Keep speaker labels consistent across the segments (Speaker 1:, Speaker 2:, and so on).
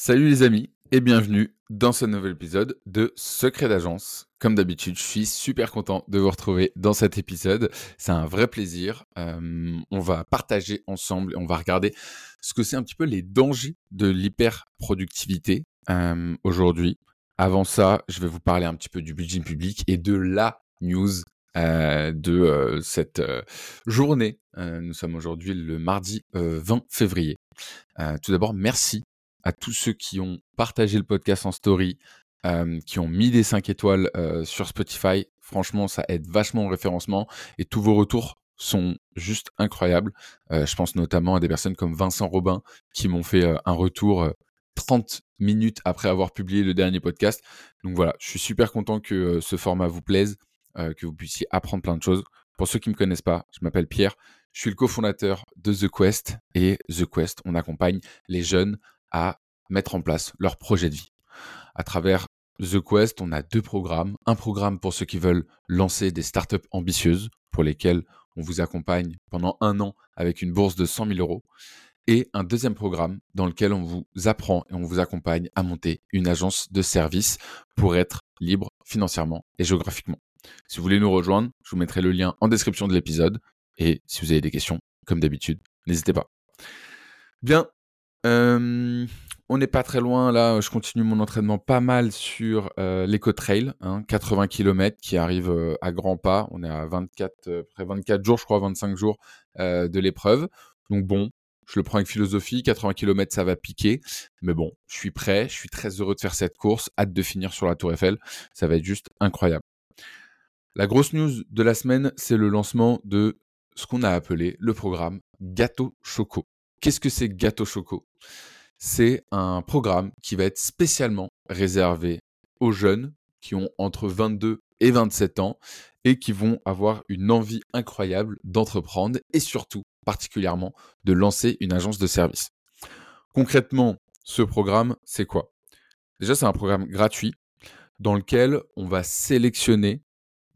Speaker 1: Salut les amis et bienvenue dans ce nouvel épisode de Secret d'agence. Comme d'habitude, je suis super content de vous retrouver dans cet épisode. C'est un vrai plaisir. Euh, on va partager ensemble et on va regarder ce que c'est un petit peu les dangers de l'hyperproductivité euh, aujourd'hui. Avant ça, je vais vous parler un petit peu du budget public et de la news euh, de cette journée. nous sommes aujourd'hui le mardi 20 février. tout d'abord, merci à tous ceux qui ont partagé le podcast en story, qui ont mis des 5 étoiles sur Spotify. Franchement, ça aide vachement au référencement et tous vos retours sont juste incroyables. je pense notamment à des personnes comme Vincent Robin qui m'ont fait un retour 30 minutes après avoir publié le dernier podcast. Donc voilà, je suis super content que ce format vous plaise, que vous puissiez apprendre plein de choses. Pour ceux qui ne me connaissent pas, je m'appelle Pierre, je suis le cofondateur de The Quest et The Quest, on accompagne les jeunes à mettre en place leur projet de vie. À travers The Quest, on a deux programmes. Un programme pour ceux qui veulent lancer des startups ambitieuses, pour lesquelles on vous accompagne pendant un an avec une bourse de 100 000 euros. Et un deuxième programme dans lequel on vous apprend et on vous accompagne à monter une agence de service pour être libre financièrement et géographiquement. Si vous voulez nous rejoindre, je vous mettrai le lien en description de l'épisode. Et si vous avez des questions, comme d'habitude, n'hésitez pas. Bien, euh, on n'est pas très loin là. Je continue mon entraînement pas mal sur euh, l'éco-trail, 80 hein, km qui arrive euh, à grands pas. On est à 24, près 24 jours, je crois, 25 jours de l'épreuve. Donc bon, je le prends avec philosophie. 80 km, ça va piquer. Mais bon, je suis prêt. Je suis très heureux de faire cette course. Hâte de finir sur la Tour Eiffel. Ça va être juste incroyable. La grosse news de la semaine, c'est le lancement de ce qu'on a appelé le programme Gâteau Choco. Qu'est-ce que c'est Gâteau Choco? C'est un programme qui va être spécialement réservé aux jeunes qui ont entre 22 et 27 ans et qui vont avoir une envie incroyable d'entreprendre et surtout, particulièrement, de lancer une agence de service. Concrètement, ce programme, c'est quoi? Déjà, c'est un programme gratuit dans lequel on va sélectionner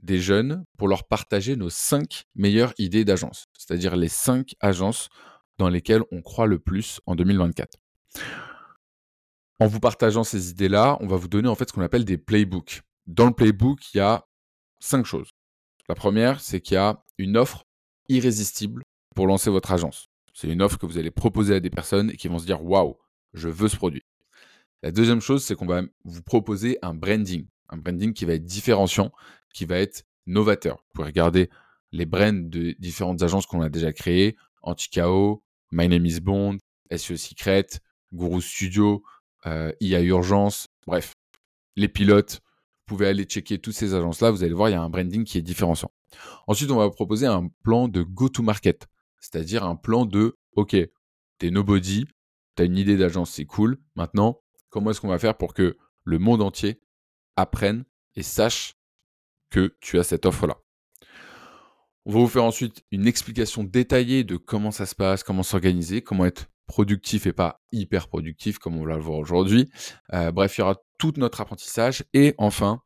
Speaker 1: des jeunes pour leur partager nos 5 meilleures idées d'agence, c'est-à-dire les 5 agences dans lesquelles on croit le plus en 2024. En vous partageant ces idées-là, on va vous donner en fait ce qu'on appelle des playbooks. Dans le playbook, il y a cinq choses. La première, c'est qu'il y a une offre irrésistible pour lancer votre agence. C'est une offre que vous allez proposer à des personnes et qui vont se dire waouh, je veux ce produit. La deuxième chose, c'est qu'on va vous proposer un branding, un branding qui va être différenciant, qui va être novateur. Vous pouvez regarder les brands de différentes agences qu'on a déjà créées, Anticao, My Name is Bond, SEO Secret, Guru Studio, euh, IA Urgence, bref, les pilotes. Vous pouvez aller checker toutes ces agences-là, vous allez voir, il y a un branding qui est différenciant. Ensuite, on va vous proposer un plan de go-to-market, c'est-à-dire un plan de, OK, t'es nobody, t'as une idée d'agence, c'est cool. Maintenant, comment est-ce qu'on va faire pour que le monde entier apprenne et sache que tu as cette offre-là? On va vous faire ensuite une explication détaillée de comment ça se passe, comment s'organiser, comment être productif et pas hyper productif comme on va le voir aujourd'hui. Euh, bref, il y aura tout notre apprentissage et enfin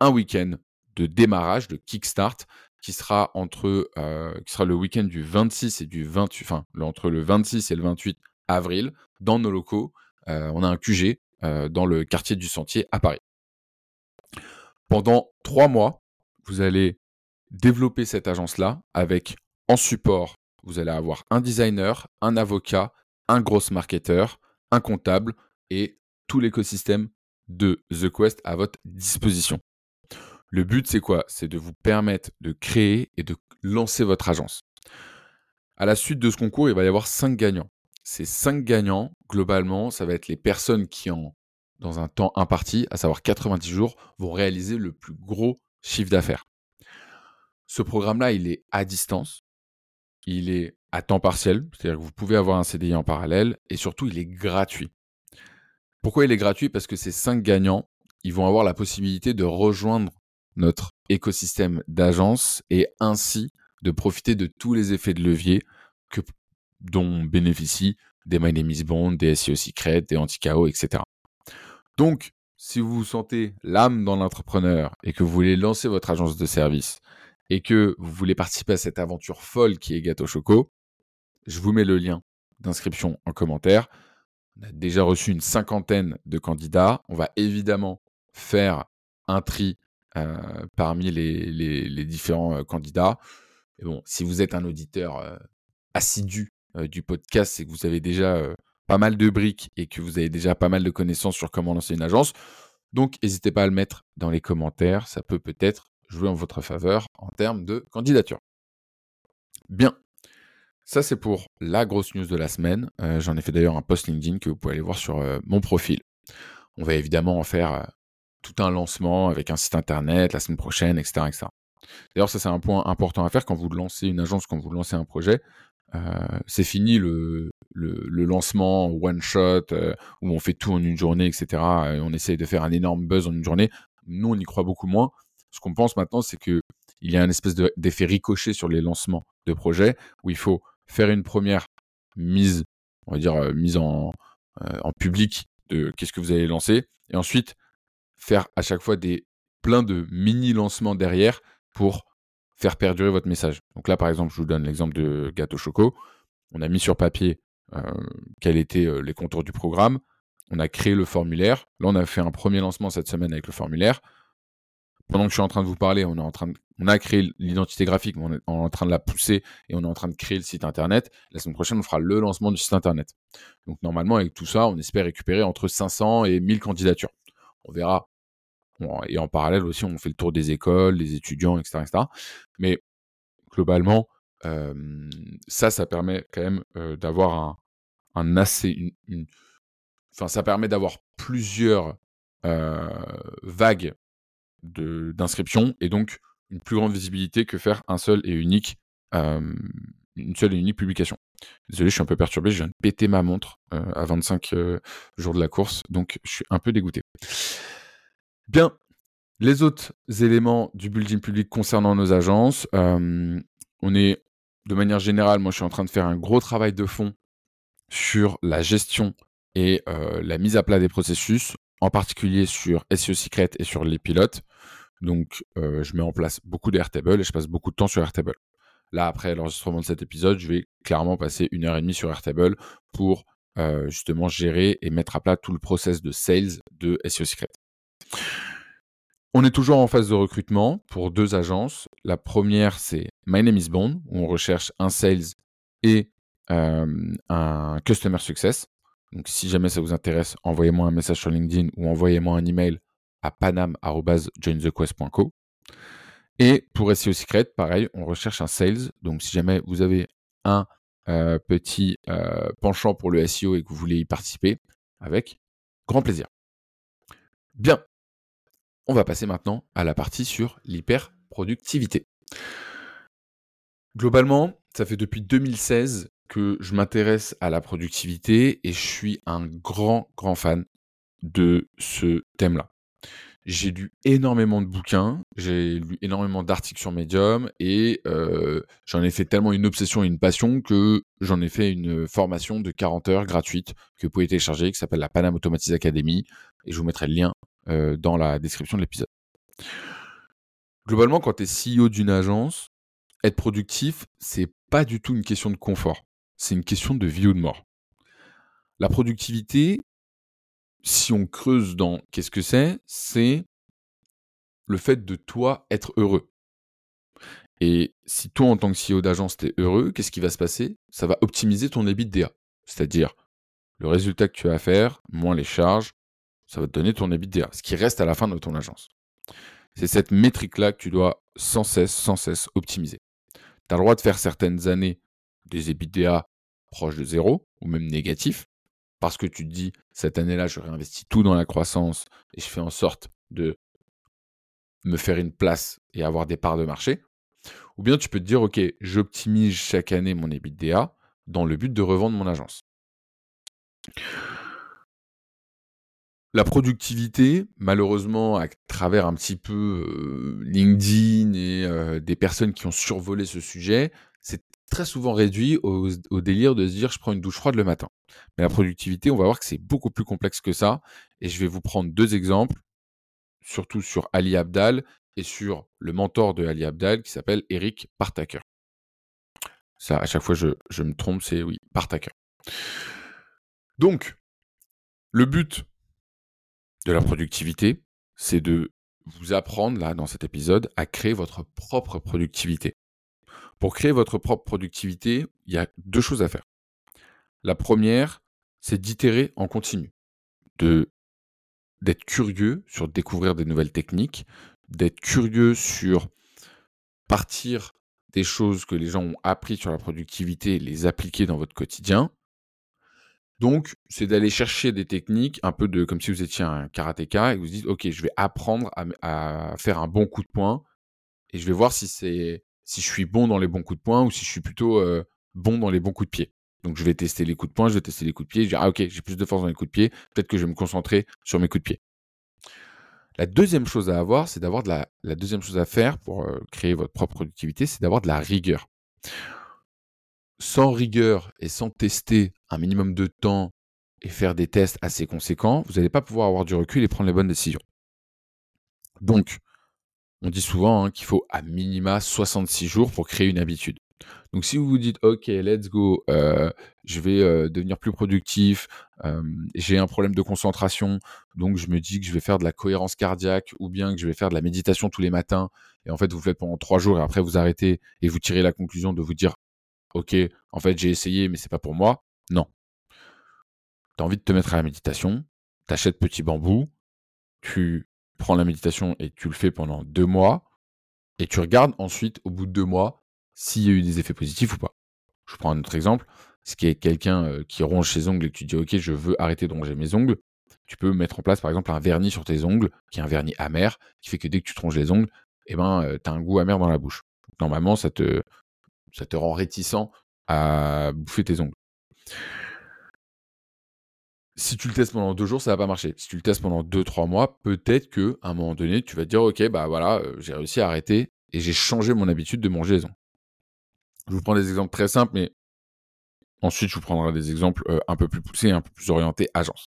Speaker 1: un week-end de démarrage, de kickstart qui sera entre euh, qui sera le week-end du 26 et du 28, enfin entre le 26 et le 28 avril dans nos locaux. Euh, on a un QG dans le quartier du Sentier à Paris. Pendant trois mois, vous allez développer cette agence-là avec en support, vous allez avoir un designer, un avocat, un gros marketeur, un comptable et tout l'écosystème de The Quest à votre disposition. Le but, c'est quoi? C'est de vous permettre de créer et de lancer votre agence. À la suite de ce concours, il va y avoir cinq gagnants. Ces cinq gagnants, globalement, ça va être les personnes qui, en, dans un temps imparti, à savoir 90 jours, vont réaliser le plus gros chiffre d'affaires. Ce programme-là, il est à distance, il est à temps partiel, c'est-à-dire que vous pouvez avoir un CDI en parallèle, et surtout, il est gratuit. Pourquoi il est gratuit? Parce que ces cinq gagnants, ils vont avoir la possibilité de rejoindre notre écosystème d'agence et ainsi de profiter de tous les effets de levier que, dont bénéficient des My Name is Bond, des SEO Secret, des Anti-KO, etc. Donc, si vous vous sentez l'âme dans l'entrepreneur et que vous voulez lancer votre agence de service et que vous voulez participer à cette aventure folle qui est Gâteau Choco, je vous mets le lien d'inscription en commentaire. On a déjà reçu une cinquantaine de candidats. On va évidemment faire un tri parmi les, différents candidats. bon, si vous êtes un auditeur assidu du podcast, c'est que vous avez déjà pas mal de briques et que vous avez déjà pas mal de connaissances sur comment lancer une agence. Donc, n'hésitez pas à le mettre dans les commentaires. Ça peut peut-être jouer en votre faveur en termes de candidature. Bien. Ça, c'est pour la grosse news de la semaine. J'en ai fait d'ailleurs un post LinkedIn que vous pouvez aller voir sur mon profil. On va évidemment en faire tout un lancement avec un site internet la semaine prochaine, etc. etc. D'ailleurs, ça, c'est un point important à faire quand vous lancez une agence, quand vous lancez un projet. Euh, c'est fini le, le, lancement one shot euh, où on fait tout en une journée, etc. Et on essaye de faire un énorme buzz en une journée. Nous, on y croit beaucoup moins. Ce qu'on pense maintenant, c'est que il y a un espèce d'effet ricochet sur les lancements de projets où il faut faire une première mise, on va dire euh, mise en, en public de qu'est-ce que vous allez lancer, et ensuite faire à chaque fois des plein de mini lancements derrière pour faire perdurer votre message. Donc là, par exemple, je vous donne l'exemple de Gâteau Choco. On a mis sur papier euh, quels étaient euh, les contours du programme. On a créé le formulaire. Là, on a fait un premier lancement cette semaine avec le formulaire. Pendant que je suis en train de vous parler, on, est en train de, on a créé l'identité graphique, on est en train de la pousser et on est en train de créer le site internet. La semaine prochaine, on fera le lancement du site internet. Donc normalement, avec tout ça, on espère récupérer entre 500 et 1000 candidatures. On verra et en parallèle aussi, on fait le tour des écoles, des étudiants, etc. Mais globalement, ça, ça permet quand même d'avoir un, assez. Enfin, ça permet d'avoir plusieurs vagues d'inscriptions et donc une plus grande visibilité que faire un seul et unique, une seule et unique publication. Désolé, je suis un peu perturbé, je viens de péter ma montre à 25 jours de la course, donc je suis un peu dégoûté. Bien, les autres éléments du building public concernant nos agences, euh, on est de manière générale, moi je suis en train de faire un gros travail de fond sur la gestion et euh, la mise à plat des processus, en particulier sur SEO Secret et sur les pilotes. Donc je mets en place beaucoup d'Airtable et je passe beaucoup de temps sur Airtable. Là, après l'enregistrement de cet épisode, je vais clairement passer une heure et demie sur Airtable pour justement gérer et mettre à plat tout le process de sales de SEO Secret. On est toujours en phase de recrutement pour deux agences. La première, c'est My Name is Bond, où on recherche un sales et un customer success. Donc, si jamais ça vous intéresse, envoyez-moi un message sur LinkedIn ou envoyez-moi un email à panam.jointhequest.co. Et pour SEO Secret, pareil, on recherche un sales. Donc, si jamais vous avez un euh, petit euh, penchant pour le SEO et que vous voulez y participer, avec grand plaisir. Bien, on va passer maintenant à la partie sur l'hyperproductivité. Globalement, ça fait depuis 2016 que je m'intéresse à la productivité et je suis un grand, grand fan de ce thème-là. J'ai lu énormément de bouquins, j'ai lu énormément d'articles sur Medium et euh, j'en ai fait tellement une obsession et une passion que j'en ai fait une formation de 40 heures gratuite que vous pouvez télécharger qui s'appelle la Panam Automatise Academy et je vous mettrai le lien euh, dans la description de l'épisode. Globalement, quand tu es CEO d'une agence, être productif, c'est pas du tout une question de confort. C'est une question de vie ou de mort. La productivité, si on creuse dans qu'est-ce que c'est, c'est le fait de toi être heureux. Et si toi, en tant que CEO d'agence, tu es heureux, qu'est-ce qui va se passer? Ça va optimiser ton EBITDA. C'est-à-dire le résultat que tu as à faire, moins les charges, ça va te donner ton EBITDA, ce qui reste à la fin de ton agence. C'est cette métrique-là que tu dois sans cesse, sans cesse optimiser. Tu as le droit de faire certaines années des EBITDA proches de zéro ou même négatifs, parce que tu te dis, cette année-là, je réinvestis tout dans la croissance et je fais en sorte de me faire une place et avoir des parts de marché. Ou bien tu peux te dire, OK, j'optimise chaque année mon EBITDA dans le but de revendre mon agence. La productivité, malheureusement, à travers un petit peu euh, LinkedIn et euh, des personnes qui ont survolé ce sujet, très souvent réduit au, délire de se dire je prends une douche froide le matin. Mais la productivité, on va voir que c'est beaucoup plus complexe que ça. Et je vais vous prendre deux exemples, surtout sur Ali Abdal et sur le mentor de Ali Abdal qui s'appelle Eric Partaker. Ça, à chaque fois, je, je me trompe, c'est oui, Partaker. Donc, Le but de la productivité, c'est de vous apprendre, là, dans cet épisode, à créer votre propre productivité. Pour créer votre propre productivité, il y a deux choses à faire. La première, c'est d'itérer en continu, d'être curieux sur découvrir des nouvelles techniques, d'être curieux sur partir des choses que les gens ont appris sur la productivité, les appliquer dans votre quotidien. Donc, c'est d'aller chercher des techniques, un peu de comme si vous étiez un karatéka et vous dites, OK, je vais apprendre à, faire un bon coup de poing et je vais voir si c'est si je suis bon dans les bons coups de poing ou si je suis plutôt euh, bon dans les bons coups de pied. Donc, je vais tester les coups de poing, je vais tester les coups de pied. Je vais dire, ah, OK, j'ai plus de force dans les coups de pied. Peut-être que je vais me concentrer sur mes coups de pied. La deuxième chose à avoir, c'est d'avoir de la, la deuxième chose à faire pour euh, créer votre propre productivité, c'est d'avoir de la rigueur. Sans rigueur et sans tester un minimum de temps et faire des tests assez conséquents, vous n'allez pas pouvoir avoir du recul et prendre les bonnes décisions. Donc, on dit souvent hein, qu'il faut à minima 66 jours pour créer une habitude. Donc si vous vous dites ok let's go, euh, je vais euh, devenir plus productif, euh, j'ai un problème de concentration, donc je me dis que je vais faire de la cohérence cardiaque ou bien que je vais faire de la méditation tous les matins, et en fait vous faites pendant trois jours et après vous arrêtez et vous tirez la conclusion de vous dire ok en fait j'ai essayé mais c'est pas pour moi. Non. Tu as envie de te mettre à la méditation, t'achètes petit bambou, tu prends la méditation et tu le fais pendant deux mois, et tu regardes ensuite au bout de deux mois s'il y a eu des effets positifs ou pas. Je prends un autre exemple. Ce qui est quelqu'un euh, qui ronge ses ongles et que tu dis ok je veux arrêter de ronger mes ongles, tu peux mettre en place par exemple un vernis sur tes ongles, qui est un vernis amer, qui fait que dès que tu te ronges les ongles, eh ben, euh, tu as un goût amer dans la bouche. Normalement, ça te, ça te rend réticent à bouffer tes ongles. Si tu le testes pendant deux jours, ça va pas marcher. Si tu le testes pendant deux, trois mois, peut-être que à un moment donné, tu vas te dire, ok, bah voilà, euh, j'ai réussi à arrêter et j'ai changé mon habitude de manger les. Je vous prends des exemples très simples, mais ensuite, je vous prendrai des exemples euh, un peu plus poussés, un peu plus orientés agence.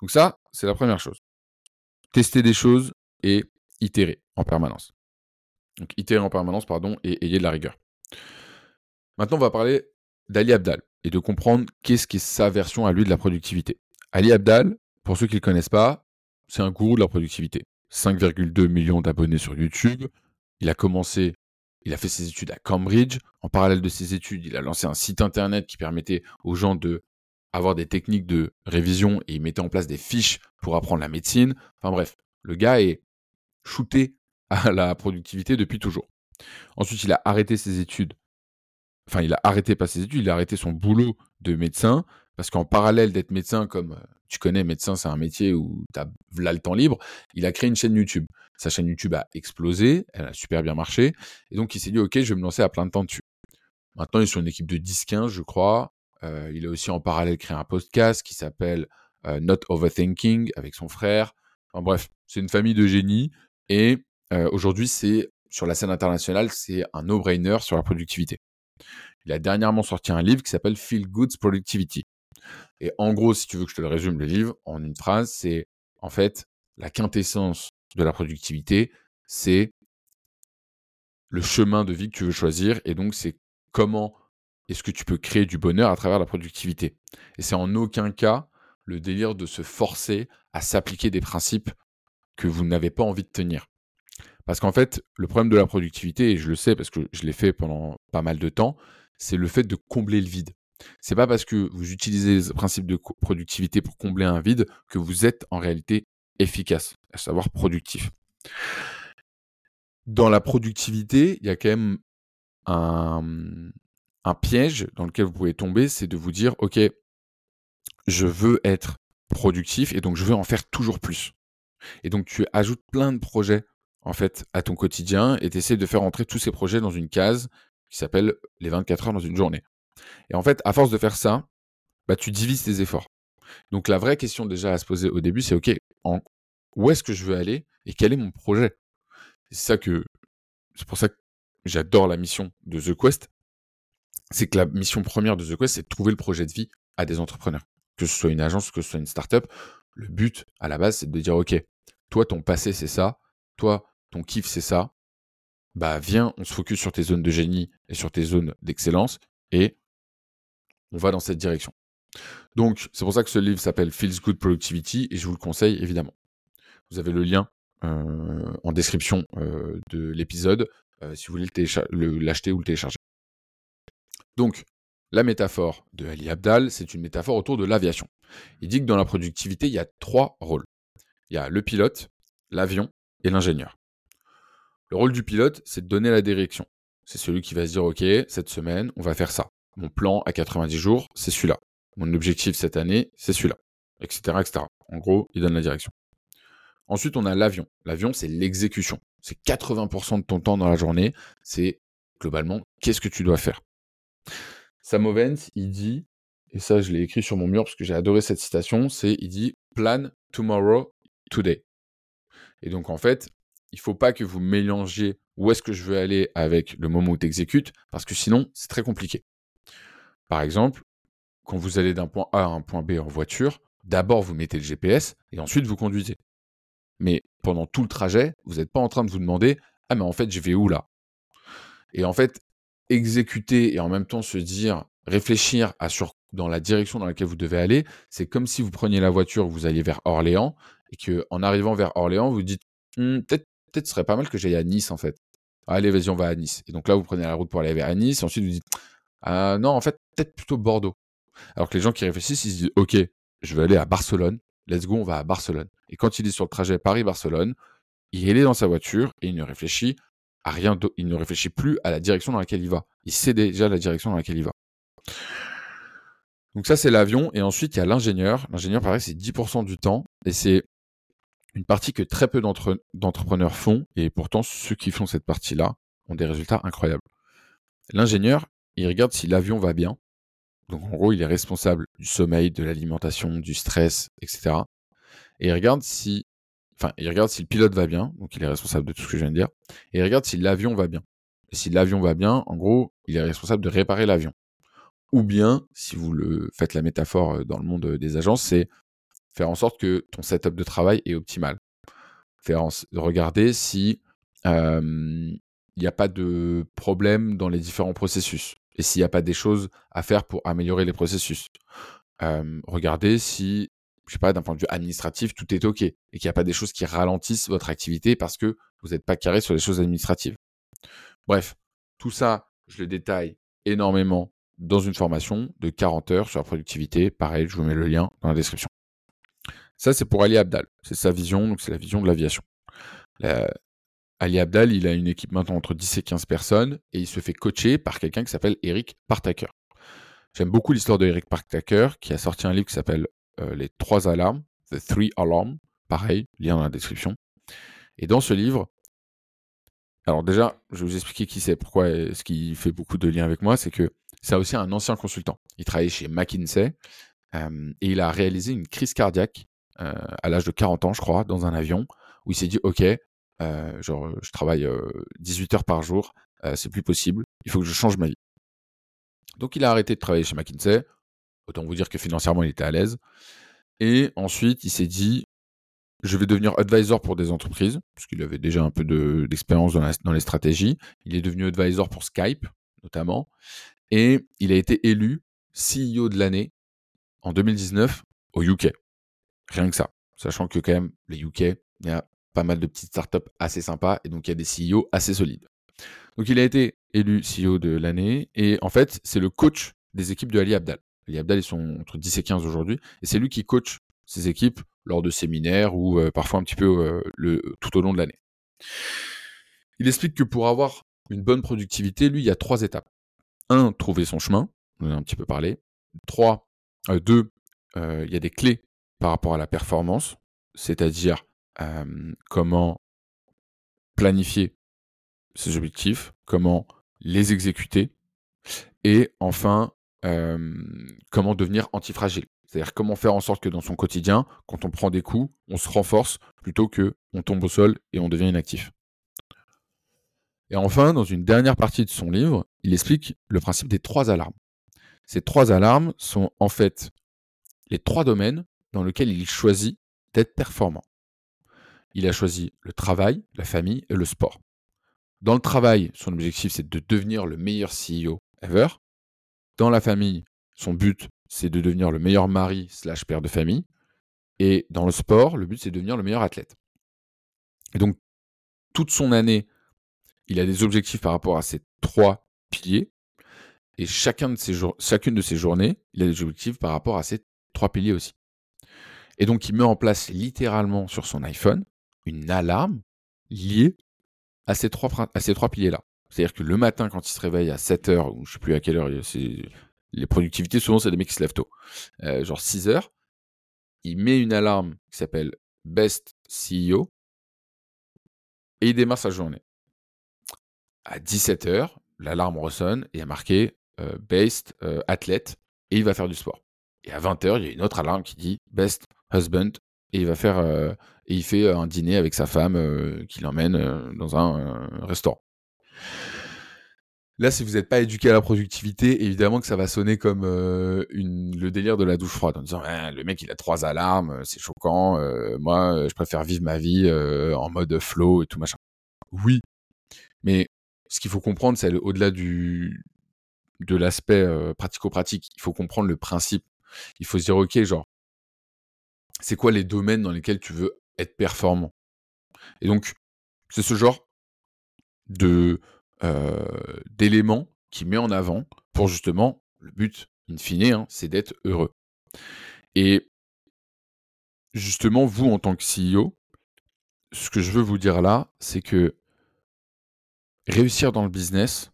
Speaker 1: Donc ça, c'est la première chose. Tester des choses et itérer en permanence. Donc itérer en permanence, pardon, et ayez de la rigueur. Maintenant, on va parler d'Ali Abdal et de comprendre qu'est-ce qui est sa version à lui de la productivité. Ali Abdal, pour ceux qui ne le connaissent pas, c'est un gourou de la productivité. 5,2 millions d'abonnés sur YouTube. Il a commencé il a fait ses études à Cambridge. En parallèle de ses études, il a lancé un site internet qui permettait aux gens de avoir des techniques de révision et il mettait en place des fiches pour apprendre la médecine. Enfin bref, le gars est shooté à la productivité depuis toujours. Ensuite, il a arrêté ses études. Enfin, il a arrêté pas ses études, il a arrêté son boulot de médecin parce qu'en parallèle d'être médecin, comme euh, tu connais, médecin, c'est un métier où tu as là le temps libre, il a créé une chaîne YouTube. Sa chaîne YouTube a explosé, elle a super bien marché. Et donc, il s'est dit, OK, je vais me lancer à plein de temps dessus. Maintenant, il est sur une équipe de 10-15, je crois. Euh, il a aussi en parallèle créé un podcast qui s'appelle euh, Not Overthinking avec son frère. En bref, c'est une famille de génies. Et aujourd'hui, c'est sur la scène internationale, c'est un no-brainer sur la productivité. Il a dernièrement sorti un livre qui s'appelle Feel Good Productivity. Et en gros, si tu veux que je te le résume, le livre, en une phrase, c'est en fait la quintessence de la productivité, c'est le chemin de vie que tu veux choisir et donc c'est comment est-ce que tu peux créer du bonheur à travers la productivité. Et c'est en aucun cas le délire de se forcer à s'appliquer des principes que vous n'avez pas envie de tenir. Parce qu'en fait, le problème de la productivité, et je le sais parce que je l'ai fait pendant pas mal de temps, c'est le fait de combler le vide. C'est pas parce que vous utilisez les principes de productivité pour combler un vide que vous êtes en réalité efficace, à savoir productif. Dans la productivité, il y a quand même un, un piège dans lequel vous pouvez tomber, c'est de vous dire, OK, je veux être productif et donc je veux en faire toujours plus. Et donc tu ajoutes plein de projets en fait à ton quotidien et tu de faire entrer tous ces projets dans une case qui s'appelle les 24 heures dans une journée. Et en fait, à force de faire ça, bah, tu divises tes efforts. Donc la vraie question déjà à se poser au début, c'est OK, où est-ce que je veux aller et quel est mon projet? C'est ça que c'est pour ça que j'adore la mission de The Quest. C'est que la mission première de The Quest, c'est de trouver le projet de vie à des entrepreneurs. Que ce soit une agence, que ce soit une startup, le but à la base, c'est de dire OK, toi ton passé c'est ça, toi ton kiff c'est ça. Bah viens, on se focus sur tes zones de génie et sur tes zones d'excellence et on va dans cette direction. Donc, c'est pour ça que ce livre s'appelle Feels Good Productivity et je vous le conseille évidemment. Vous avez le lien euh, en description euh, de l'épisode euh, si vous voulez l'acheter ou le télécharger. Donc, la métaphore de Ali Abdal, c'est une métaphore autour de l'aviation. Il dit que dans la productivité, il y a trois rôles. Il y a le pilote, l'avion et l'ingénieur. Le rôle du pilote, c'est de donner la direction. C'est celui qui va se dire, OK, cette semaine, on va faire ça. Mon plan à 90 jours, c'est celui-là. Mon objectif cette année, c'est celui-là. Etc., etc. En gros, il donne la direction. Ensuite, on a l'avion. L'avion, c'est l'exécution. C'est 80% de ton temps dans la journée. C'est globalement, qu'est-ce que tu dois faire? Samovens, il dit, et ça je l'ai écrit sur mon mur parce que j'ai adoré cette citation, c'est il dit plan tomorrow, today. Et donc en fait, il faut pas que vous mélangiez où est-ce que je veux aller avec le moment où tu exécutes, parce que sinon c'est très compliqué. Par exemple, quand vous allez d'un point A à un point B en voiture, d'abord vous mettez le GPS et ensuite vous conduisez. Mais pendant tout le trajet, vous n'êtes pas en train de vous demander Ah, mais en fait, je vais où là? Et en fait, exécuter et en même temps se dire, réfléchir dans la direction dans laquelle vous devez aller, c'est comme si vous preniez la voiture, vous alliez vers Orléans, et que en arrivant vers Orléans, vous dites «Hum, peut-être peut-être ce serait pas mal que j'aille à Nice en fait. Allez, vas-y, on va à Nice. Et donc là, vous prenez la route pour aller vers Nice, et ensuite vous dites ah, non, en fait, peut-être plutôt Bordeaux. Alors que les gens qui réfléchissent, ils se disent ok, je vais aller à Barcelone, let's go, on va à Barcelone. Et quand il est sur le trajet Paris-Barcelone, il est dans sa voiture et il ne réfléchit à rien il ne réfléchit plus à la direction dans laquelle il va. Il sait déjà la direction dans laquelle il va. Donc ça, c'est l'avion. Et ensuite, il y a l'ingénieur. L'ingénieur, pareil, c'est 10% du temps. Et c'est une partie que très peu d'entrepreneurs font. Et pourtant, ceux qui font cette partie-là ont des résultats incroyables. L'ingénieur, il regarde si l'avion va bien. Donc en gros, il est responsable du sommeil, de l'alimentation, du stress, etc. Et il regarde si Enfin, il regarde si le pilote va bien, donc il est responsable de tout ce que je viens de dire, et il regarde si l'avion va bien. Et si l'avion va bien, en gros, il est responsable de réparer l'avion. Ou bien, si vous le faites la métaphore euh, dans le monde des agences, c'est faire en sorte que ton setup de travail est optimal. Faire regarder si il n'y a pas de problème dans les différents processus et s'il n'y a pas des choses à faire pour améliorer les processus. regardez si je sais pas, d'un point de vue administratif, tout est OK et qu'il n'y a pas des choses qui ralentissent votre activité parce que vous n'êtes pas carré sur les choses administratives. Bref, tout ça, je le détaille énormément dans une formation de 40 heures sur la productivité. Pareil, je vous mets le lien dans la description. Ça, c'est pour Ali Abdal. C'est sa vision, donc c'est la vision de l'aviation. Ali Abdal, il a une équipe maintenant entre 10 et 15 personnes et il se fait coacher par quelqu'un qui s'appelle Eric Partaker. J'aime beaucoup l'histoire de Eric Partaker qui a sorti un livre qui s'appelle euh, les trois alarmes, The Three Alarms, pareil, lien dans la description. Et dans ce livre, alors déjà, je vais vous expliquer qui c'est, pourquoi ce qui fait beaucoup de liens avec moi, c'est que c'est aussi un ancien consultant. Il travaillait chez McKinsey euh, et il a réalisé une crise cardiaque euh, à l'âge de 40 ans, je crois, dans un avion, où il s'est dit, OK, genre, je travaille 18 heures par jour, c'est plus possible, il faut que je change ma vie. Donc il a arrêté de travailler chez McKinsey, Autant vous dire que financièrement, il était à l'aise. Et ensuite, il s'est dit, je vais devenir advisor pour des entreprises, puisqu'il avait déjà un peu d'expérience dans, les stratégies. Il est devenu advisor pour Skype, notamment. Et il a été élu CEO de l'année en 2019 au UK. Rien que ça. Sachant que quand même, les UK, il y a pas mal de petites startups assez sympas, et donc il y a des CEO assez solides. Donc il a été élu CEO de l'année, et en fait, c'est le coach des équipes de Ali Abdal. Les Abdal, ils sont entre 10 et 15 aujourd'hui. Et c'est lui qui coach ses équipes lors de séminaires ou euh, parfois un petit peu euh, tout au long de l'année. Il explique que pour avoir une bonne productivité, lui, il y a trois étapes. Un, trouver son chemin. On en a un petit peu parlé. Trois, euh, deux, il y a des clés par rapport à la performance, c'est-à-dire comment planifier ses objectifs, comment les exécuter, et enfin comment devenir antifragile. C'est-à-dire comment faire en sorte que dans son quotidien, quand on prend des coups, on se renforce plutôt que on tombe au sol et on devient inactif. Et enfin, dans une dernière partie de son livre, il explique le principe des trois alarmes. Ces trois alarmes sont en fait les trois domaines dans lesquels il choisit d'être performant. Il a choisi le travail, la famille et le sport. Dans le travail, son objectif c'est de devenir le meilleur CEO ever. Dans la famille, son but, c'est de devenir le meilleur mari slash père de famille. Et dans le sport, le but, c'est de devenir le meilleur athlète. Et donc, toute son année, il a des objectifs par rapport à ces trois piliers. Et chacun de chacune de ces journées, il a des objectifs par rapport à ces trois piliers aussi. Et donc, il met en place littéralement sur son iPhone une alarme liée à ces trois, à ces trois piliers-là. C'est-à-dire que le matin, quand il se réveille à 7 heures, ou je sais plus à quelle heure, les productivités, souvent, c'est des mecs qui se lèvent tôt, euh, genre 6 heures, il met une alarme qui s'appelle Best CEO et il démarre sa journée. À 17 heures, l'alarme ressonne et a marqué euh, Best euh, Athlète et il va faire du sport. Et à 20 heures, il y a une autre alarme qui dit Best Husband et il va faire et il fait un dîner avec sa femme qui l'emmène dans un restaurant. Là, si vous n'êtes pas éduqué à la productivité, évidemment que ça va sonner comme euh, le délire de la douche froide, en disant «Ah, le mec il a trois alarmes, euh, c'est choquant. Euh, moi, je préfère vivre ma vie en mode flow et tout machin. Oui, mais ce qu'il faut comprendre, c'est au-delà du de l'aspect pratico-pratique, il faut comprendre le principe. Il faut se dire ok, genre, c'est quoi les domaines dans lesquels tu veux être performant? Et donc, c'est ce genre de d'éléments qui met en avant pour justement le but in fine, hein, c'est d'être heureux. Et justement, vous en tant que CEO, ce que je veux vous dire là, c'est que réussir dans le business,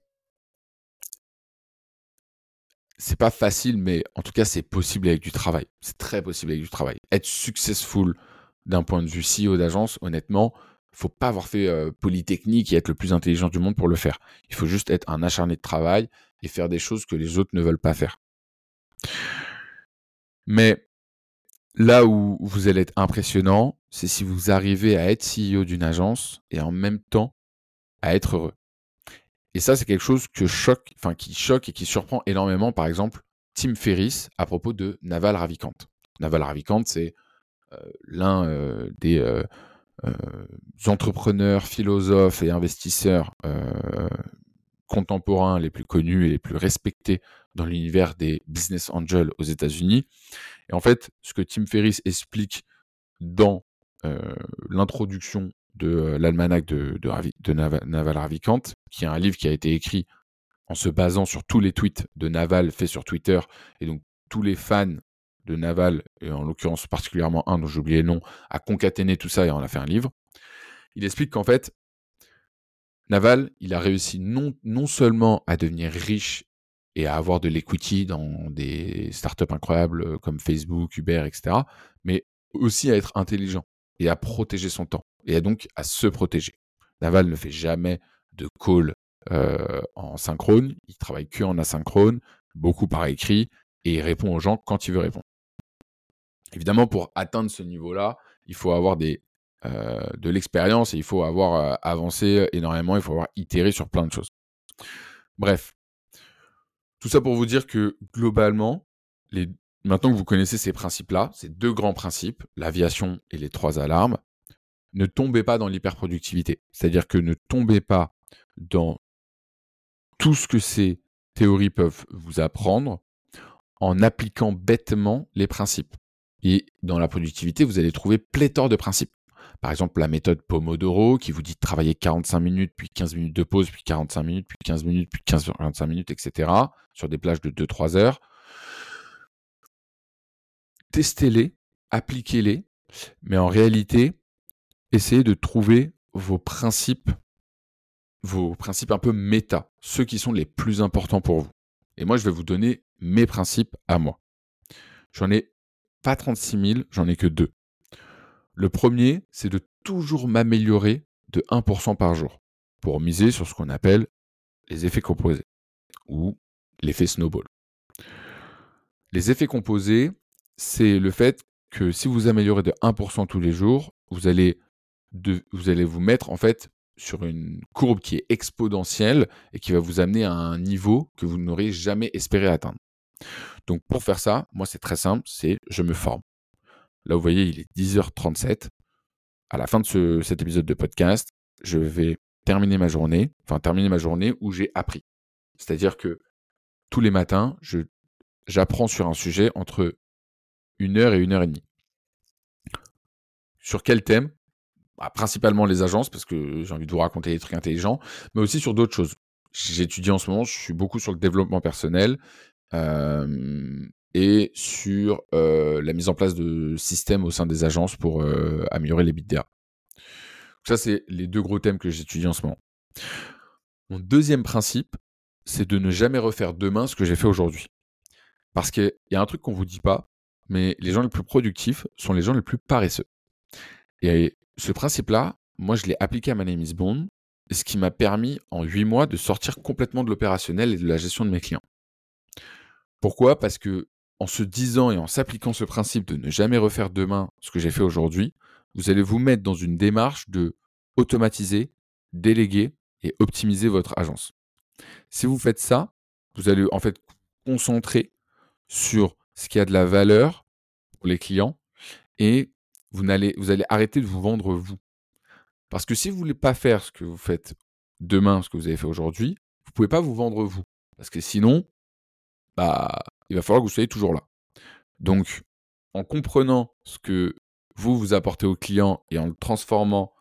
Speaker 1: c'est pas facile, mais en tout cas, c'est possible avec du travail. C'est très possible avec du travail. Être successful d'un point de vue CEO d'agence, honnêtement, faut pas avoir fait Polytechnique et être le plus intelligent du monde pour le faire. Il faut juste être un acharné de travail et faire des choses que les autres ne veulent pas faire. Mais là où vous allez être impressionnant, c'est si vous arrivez à être CEO d'une agence et en même temps à être heureux. Et ça, c'est quelque chose que choque, enfin, qui choque et qui surprend énormément, par exemple, Tim Ferriss à propos de Naval Ravikant. Naval Ravikant, c'est l'un des euh, entrepreneurs, philosophes et investisseurs euh, contemporains les plus connus et les plus respectés dans l'univers des business angels aux États-Unis. Et en fait, ce que Tim Ferriss explique dans euh, l'introduction de l'almanach de, de, Naval, Ravikant, qui est un livre qui a été écrit en se basant sur tous les tweets de Naval faits sur Twitter, et donc tous les fans de Naval, et en l'occurrence particulièrement un dont j'ai oublié le nom, a concaténé tout ça et on a fait un livre. Il explique qu'en fait, Naval, il a réussi non, non seulement à devenir riche et à avoir de l'equity dans des startups incroyables euh, comme Facebook, Uber, etc., mais aussi à être intelligent et à protéger son temps et à donc à se protéger. Naval ne fait jamais de call euh, en synchrone, il travaille que en asynchrone, beaucoup par écrit, et répond aux gens quand il veut répondre. Évidemment, pour atteindre ce niveau-là, il faut avoir euh, de l'expérience et il faut avoir euh, avancé énormément, il faut avoir itéré sur plein de choses. Bref, tout ça pour vous dire que globalement, maintenant que vous connaissez ces principes-là, ces deux grands principes, l'aviation et les trois alarmes, ne tombez pas dans l'hyperproductivité. C'est-à-dire que ne tombez pas dans tout ce que ces théories peuvent vous apprendre en appliquant bêtement les principes. Et dans la productivité, vous allez trouver pléthore de principes. Par exemple, la méthode Pomodoro qui vous dit de travailler 45 minutes, puis 15 minutes de pause, puis 45 minutes, puis 15 minutes, puis 15, 45 minutes, etc. sur des plages de 2-3 heures. Testez-les, appliquez-les, mais en réalité, essayez de trouver vos principes, vos principes un peu méta, ceux qui sont les plus importants pour vous. Et moi, je vais vous donner mes principes à moi. J'en ai pas 36 000, j'en ai que deux. Le premier, c'est de toujours m'améliorer de 1% par jour pour miser sur ce qu'on appelle les effets composés ou l'effet snowball. Les effets composés, c'est le fait que si vous améliorez de 1% tous les jours, vous allez, vous allez vous mettre en fait sur une courbe qui est exponentielle et qui va vous amener à un niveau que vous n'aurez jamais espéré atteindre. Donc pour faire ça, moi c'est très simple, c'est je me forme. Là vous voyez, il est 10h37. À la fin de cet épisode de podcast, je vais terminer ma journée, enfin terminer ma journée où j'ai appris. C'est-à-dire que tous les matins, j'apprends sur un sujet entre une heure et une heure et demie. Sur quel thème? Bah, Principalement les agences, parce que j'ai envie de vous raconter des trucs intelligents, mais aussi sur d'autres choses. J'étudie en ce moment, je suis beaucoup sur le développement personnel et sur la mise en place de systèmes au sein des agences pour améliorer les bits Ça, c'est les deux gros thèmes que j'étudie en ce moment. Mon deuxième principe, c'est de ne jamais refaire demain ce que j'ai fait aujourd'hui. Parce qu'il y a un truc qu'on ne vous dit pas, mais les gens les plus productifs sont les gens les plus paresseux. Et ce principe-là, moi, je l'ai appliqué à ma name Bond, ce qui m'a permis en 8 mois de sortir complètement de l'opérationnel et de la gestion de mes clients. Pourquoi? Parce que en se disant et en s'appliquant ce principe de ne jamais refaire demain ce que j'ai fait aujourd'hui, vous allez vous mettre dans une démarche de automatiser, déléguer et optimiser votre agence. Si vous faites ça, vous allez en fait concentrer sur ce qui a de la valeur pour les clients et vous allez, vous allez arrêter de vous vendre vous. Parce que si vous ne voulez pas faire ce que vous faites demain, ce que vous avez fait aujourd'hui, vous ne pouvez pas vous vendre vous. Parce que sinon, bah, il va falloir que vous soyez toujours là. Donc, en comprenant ce que vous vous apportez au client et en le transformant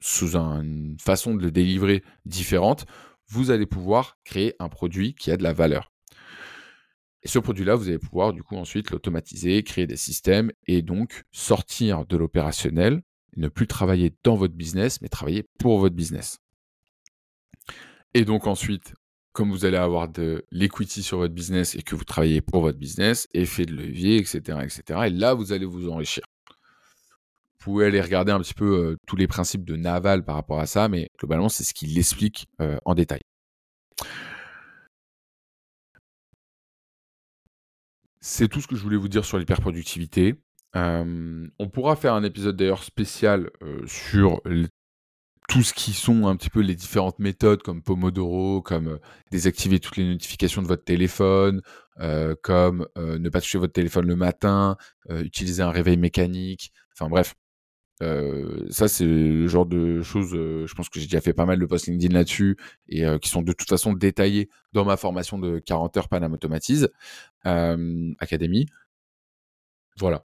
Speaker 1: sous une façon de le délivrer différente, vous allez pouvoir créer un produit qui a de la valeur. Et ce produit-là, vous allez pouvoir du coup ensuite l'automatiser, créer des systèmes et donc sortir de l'opérationnel, ne plus travailler dans votre business, mais travailler pour votre business. Et donc ensuite, comme vous allez avoir de l'equity sur votre business et que vous travaillez pour votre business, effet de levier, etc., etc. Et là, vous allez vous enrichir. Vous pouvez aller regarder un petit peu euh, tous les principes de Naval par rapport à ça, mais globalement, c'est ce qu'il explique euh, en détail. C'est tout ce que je voulais vous dire sur l'hyperproductivité. Euh, on pourra faire un épisode d'ailleurs spécial sur tout ce qui sont un petit peu les différentes méthodes comme Pomodoro, comme euh, désactiver toutes les notifications de votre téléphone, euh, comme euh, ne pas toucher votre téléphone le matin, utiliser un réveil mécanique, enfin bref. Ça, c'est le genre de choses, je pense que j'ai déjà fait pas mal de posts LinkedIn là-dessus et qui sont de toute façon détaillés dans ma formation de 40 heures Panam Automatise Academy. Voilà.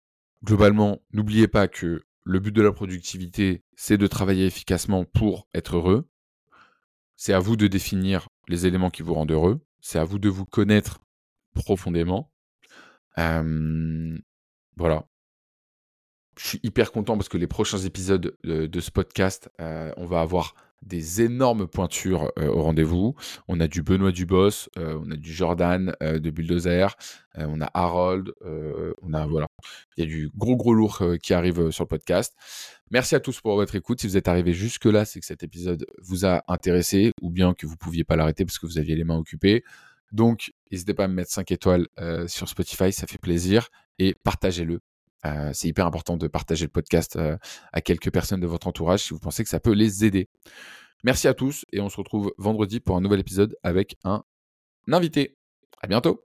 Speaker 1: Globalement, n'oubliez pas que le but de la productivité, c'est de travailler efficacement pour être heureux. C'est à vous de définir les éléments qui vous rendent heureux. C'est à vous de vous connaître profondément. voilà. Je suis hyper content parce que les prochains épisodes de, ce podcast, euh, on va avoir des énormes pointures euh, au rendez-vous. On a du Benoît Dubos, euh, on a du Jordan euh, de Bulldozer, on a Harold, on a voilà, il y a du gros gros lourd qui arrive sur le podcast. Merci à tous pour votre écoute. Si vous êtes arrivé jusque là, c'est que cet épisode vous a intéressé ou bien que vous pouviez pas l'arrêter parce que vous aviez les mains occupées. Donc, n'hésitez pas à me mettre 5 étoiles sur Spotify, ça fait plaisir et partagez-le. C'est hyper important de partager le podcast à quelques personnes de votre entourage si vous pensez que ça peut les aider. Merci à tous et on se retrouve vendredi pour un nouvel épisode avec un invité. À bientôt.